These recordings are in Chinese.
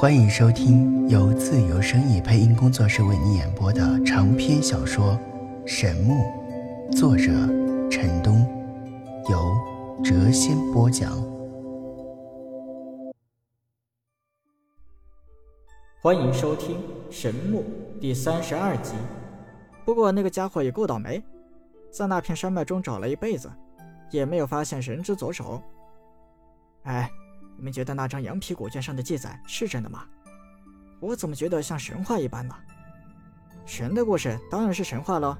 欢迎收听由自由声意配音工作室为你演播的长篇小说《神木》，作者陈东，由谪仙播讲。欢迎收听《神木》第三十二集。不过那个家伙也够倒霉，在那片山脉中找了一辈子，也没有发现神之左手。哎。你们觉得那张羊皮古卷上的记载是真的吗？我怎么觉得像神话一般呢？神的故事当然是神话了。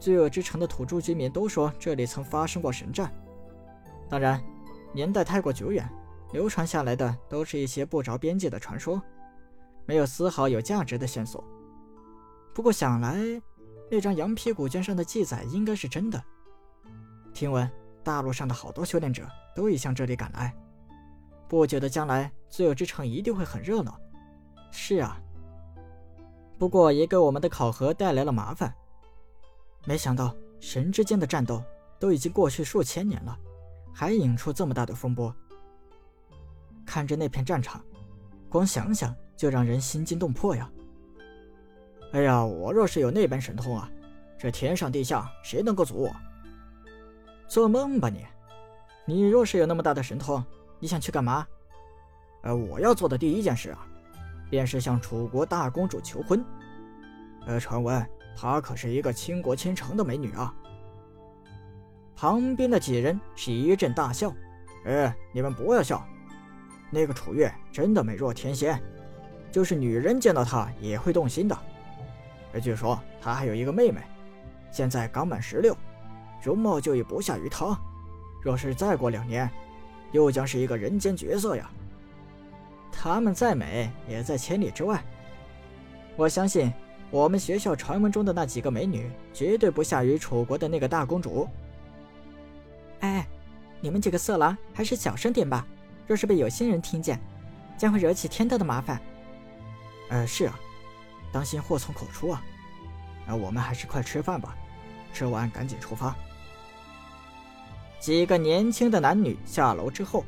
罪恶之城的土著居民都说这里曾发生过神战，当然年代太过久远，流传下来的都是一些不着边际的传说，没有丝毫有价值的线索。不过想来，那张羊皮古卷上的记载应该是真的。听闻大陆上的好多修炼者都已向这里赶来。不久的将来，罪恶之城一定会很热闹。是啊，不过也给我们的考核带来了麻烦。没想到神之间的战斗都已经过去数千年了，还引出这么大的风波。看着那片战场，光想想就让人心惊动魄呀！哎呀，我若是有那般神通啊，这天上地下谁能够阻我？做梦吧你！你若是有那么大的神通，你想去干嘛？呃，我要做的第一件事啊，便是向楚国大公主求婚。呃，传闻她可是一个倾国倾城的美女啊。旁边的几人是一阵大笑。呃，你们不要笑，那个楚月真的美若天仙，就是女人见到她也会动心的。呃，据说她还有一个妹妹，现在刚满十六，容貌就已不下于她。若是再过两年，又将是一个人间绝色呀！她们再美，也在千里之外。我相信，我们学校传闻中的那几个美女，绝对不下于楚国的那个大公主。哎，你们几个色狼，还是小声点吧！若是被有心人听见，将会惹起天大的麻烦。呃，是啊，当心祸从口出啊！那我们还是快吃饭吧，吃完赶紧出发。几个年轻的男女下楼之后，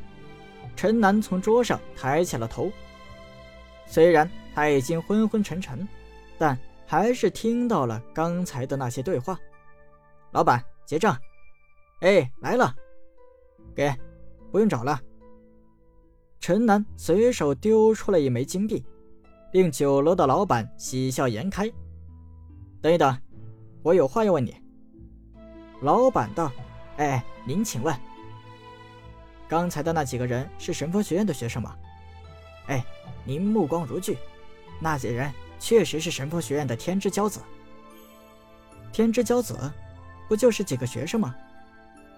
陈楠从桌上抬起了头。虽然他已经昏昏沉沉，但还是听到了刚才的那些对话。老板，结账。哎，来了，给，不用找了。陈楠随手丢出了一枚金币，令酒楼的老板喜笑颜开。等一等，我有话要问你。老板道。哎，您请问，刚才的那几个人是神风学院的学生吗？哎，您目光如炬，那几人确实是神风学院的天之骄子。天之骄子，不就是几个学生吗？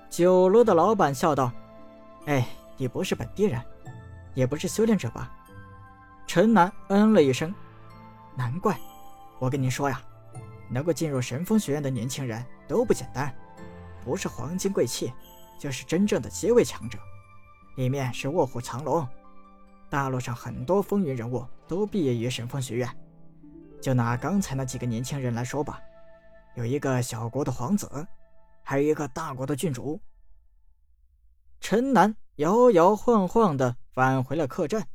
酒楼的老板笑道：“哎，你不是本地人，也不是修炼者吧？”陈南嗯了一声，难怪。我跟您说呀，能够进入神风学院的年轻人都不简单。不是黄金贵气，就是真正的阶位强者，里面是卧虎藏龙。大陆上很多风云人物都毕业于神风学院。就拿刚才那几个年轻人来说吧，有一个小国的皇子，还有一个大国的郡主。陈南摇摇晃晃地返回了客栈，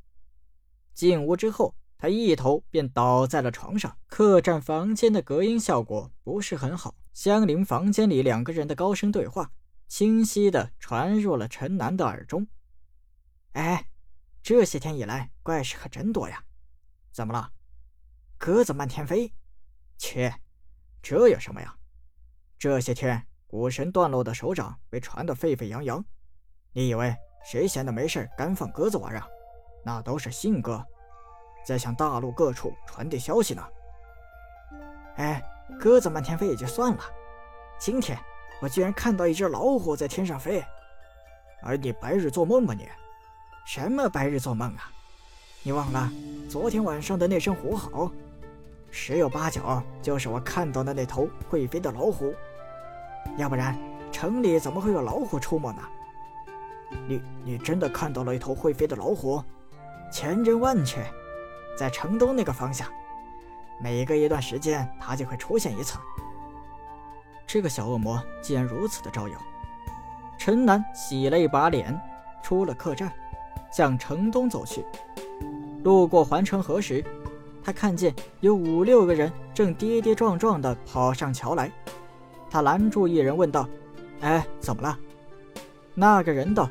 进屋之后，他一头便倒在了床上。客栈房间的隔音效果不是很好。相邻房间里两个人的高声对话，清晰的传入了陈楠的耳中。哎，这些天以来怪事可真多呀！怎么了？鸽子漫天飞？切，这有什么呀？这些天古神段落的手掌被传得沸沸扬扬，你以为谁闲的没事干放鸽子玩啊？那都是信鸽，在向大陆各处传递消息呢。哎。鸽子漫天飞也就算了，今天我居然看到一只老虎在天上飞，而你白日做梦吧你？什么白日做梦啊？你忘了昨天晚上的那声虎嚎，十有八九就是我看到的那头会飞的老虎，要不然城里怎么会有老虎出没呢？你你真的看到了一头会飞的老虎？千真万确，在城东那个方向。每隔一段时间，他就会出现一次。这个小恶魔竟然如此的招摇。陈南洗了一把脸，出了客栈，向城东走去。路过环城河时，他看见有五六个人正跌跌撞撞地跑上桥来。他拦住一人，问道：“哎，怎么了？”那个人道：“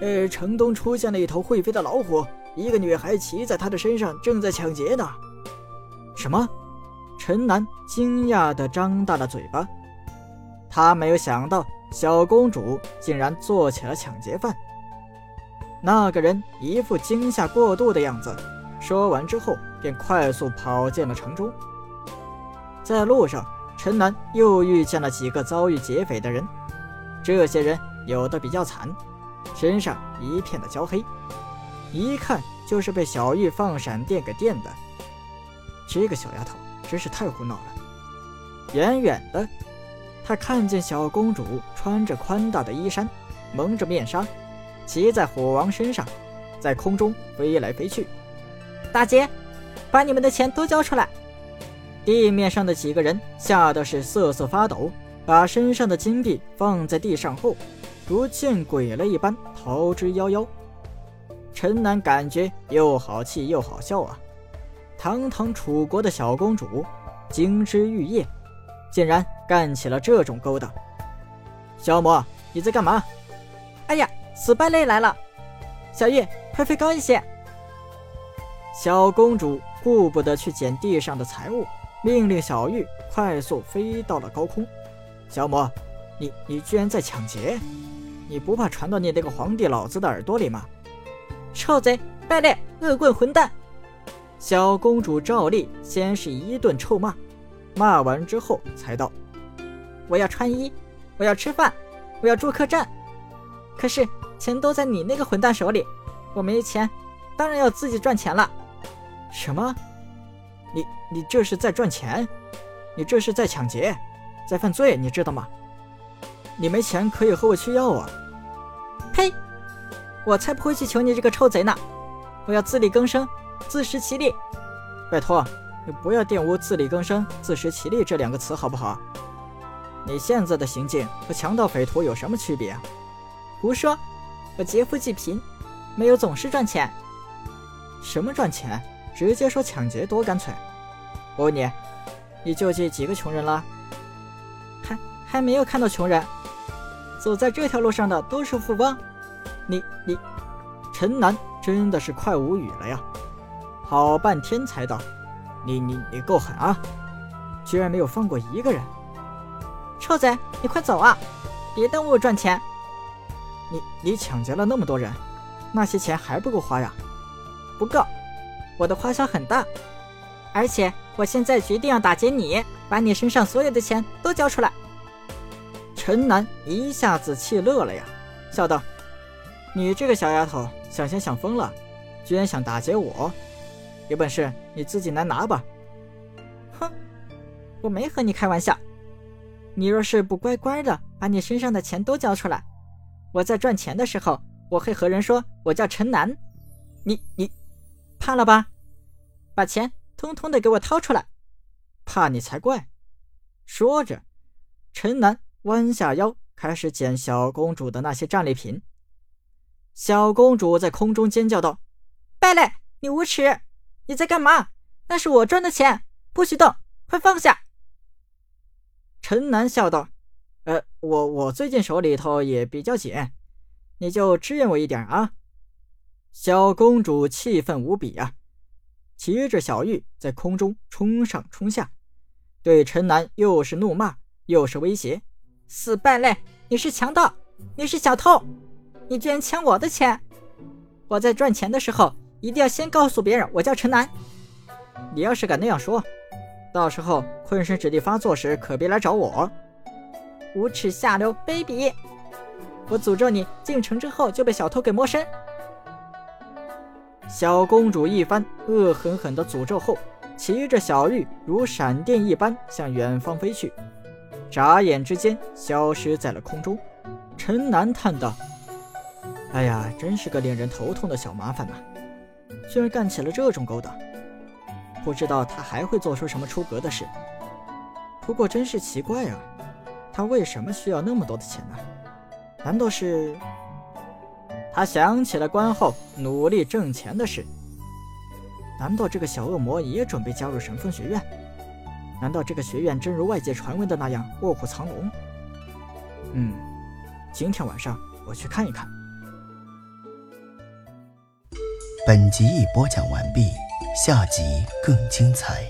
呃，城东出现了一头会飞的老虎，一个女孩骑在他的身上，正在抢劫呢。”什么？陈南惊讶地张大了嘴巴。他没有想到小公主竟然做起了抢劫犯。那个人一副惊吓过度的样子，说完之后便快速跑进了城中。在路上，陈南又遇见了几个遭遇劫匪的人。这些人有的比较惨，身上一片的焦黑，一看就是被小玉放闪电给电的。这个小丫头真是太胡闹了。远远的，他看见小公主穿着宽大的衣衫，蒙着面纱。骑在虎王身上，在空中飞来飞去。大姐，把你们的钱都交出来！地面上的几个人吓得是瑟瑟发抖，把身上的金币放在地上后，如见鬼了一般逃之夭夭。陈南感觉又好气又好笑啊！堂堂楚国的小公主，金枝玉叶，竟然干起了这种勾当。小魔，你在干嘛？哎呀！死败类来了，小玉，快飞高一些！小公主顾不得去捡地上的财物，命令小玉快速飞到了高空。小魔，你你居然在抢劫！你不怕传到你那个皇帝老子的耳朵里吗？臭贼，败类，恶棍，混蛋！小公主照例先是一顿臭骂，骂完之后才道：“我要穿衣，我要吃饭，我要住客栈。可是……”钱都在你那个混蛋手里，我没钱，当然要自己赚钱了。什么？你你这是在赚钱？你这是在抢劫，在犯罪，你知道吗？你没钱可以和我去要啊！我才不会去求你这个臭贼呢！我要自力更生，自食其力。拜托，你不要玷污“自力更生”“自食其力”这两个词好不好？你现在的行径和强盗匪徒有什么区别？胡说！我劫富济贫，没有总是赚钱。什么赚钱？直接说抢劫多干脆。我问你，你救济几个穷人了？还还没有看到穷人。走在这条路上的都是富翁。你，陈南真的是快无语了呀！好半天才道：“你你你够狠啊！居然没有放过一个人。臭贼，你快走啊！别耽误我赚钱。你你抢劫了那么多人，那些钱还不够花呀？不够，我的花销很大，而且我现在决定要打劫你，把你身上所有的钱都交出来。陈南一下子气乐了呀，笑道：“你这个小丫头想钱想疯了，居然想打劫我？有本事你自己来拿吧！”哼，我没和你开玩笑，你若是不乖乖的把你身上的钱都交出来。我在赚钱的时候，我会和人说我叫陈楠，你你怕了吧？把钱通通的给我掏出来，怕你才怪！说着，陈楠弯下腰开始捡小公主的那些战利品。小公主在空中尖叫道：“败类，你无耻！你在干嘛？那是我赚的钱，不许动！快放下！”陈楠笑道。呃，我我最近手里头也比较紧，你就支援我一点啊！小公主气愤无比啊，骑着小玉在空中冲上冲下，对陈楠又是怒骂又是威胁：“死败类，你是强盗，你是小偷，你居然抢我的钱！我在赚钱的时候一定要先告诉别人我叫陈南。你要是敢那样说，到时候困身之地发作时可别来找我。”无耻下流卑鄙！我诅咒你进城之后就被小偷给摸身。小公主一番恶狠狠的诅咒后，骑着小玉如闪电一般向远方飞去，眨眼之间消失在了空中。陈南叹道：“哎呀，真是个令人头痛的小麻烦呐，居然干起了这种勾当，不知道他还会做出什么出格的事。不过真是奇怪啊，他为什么需要那么多的钱呢？难道是他想起了关浩努力挣钱的事？难道这个小恶魔也准备加入神风学院？难道这个学院真如外界传闻的那样卧虎藏龙？嗯，今天晚上我去看一看。本集已播讲完毕下集更精彩。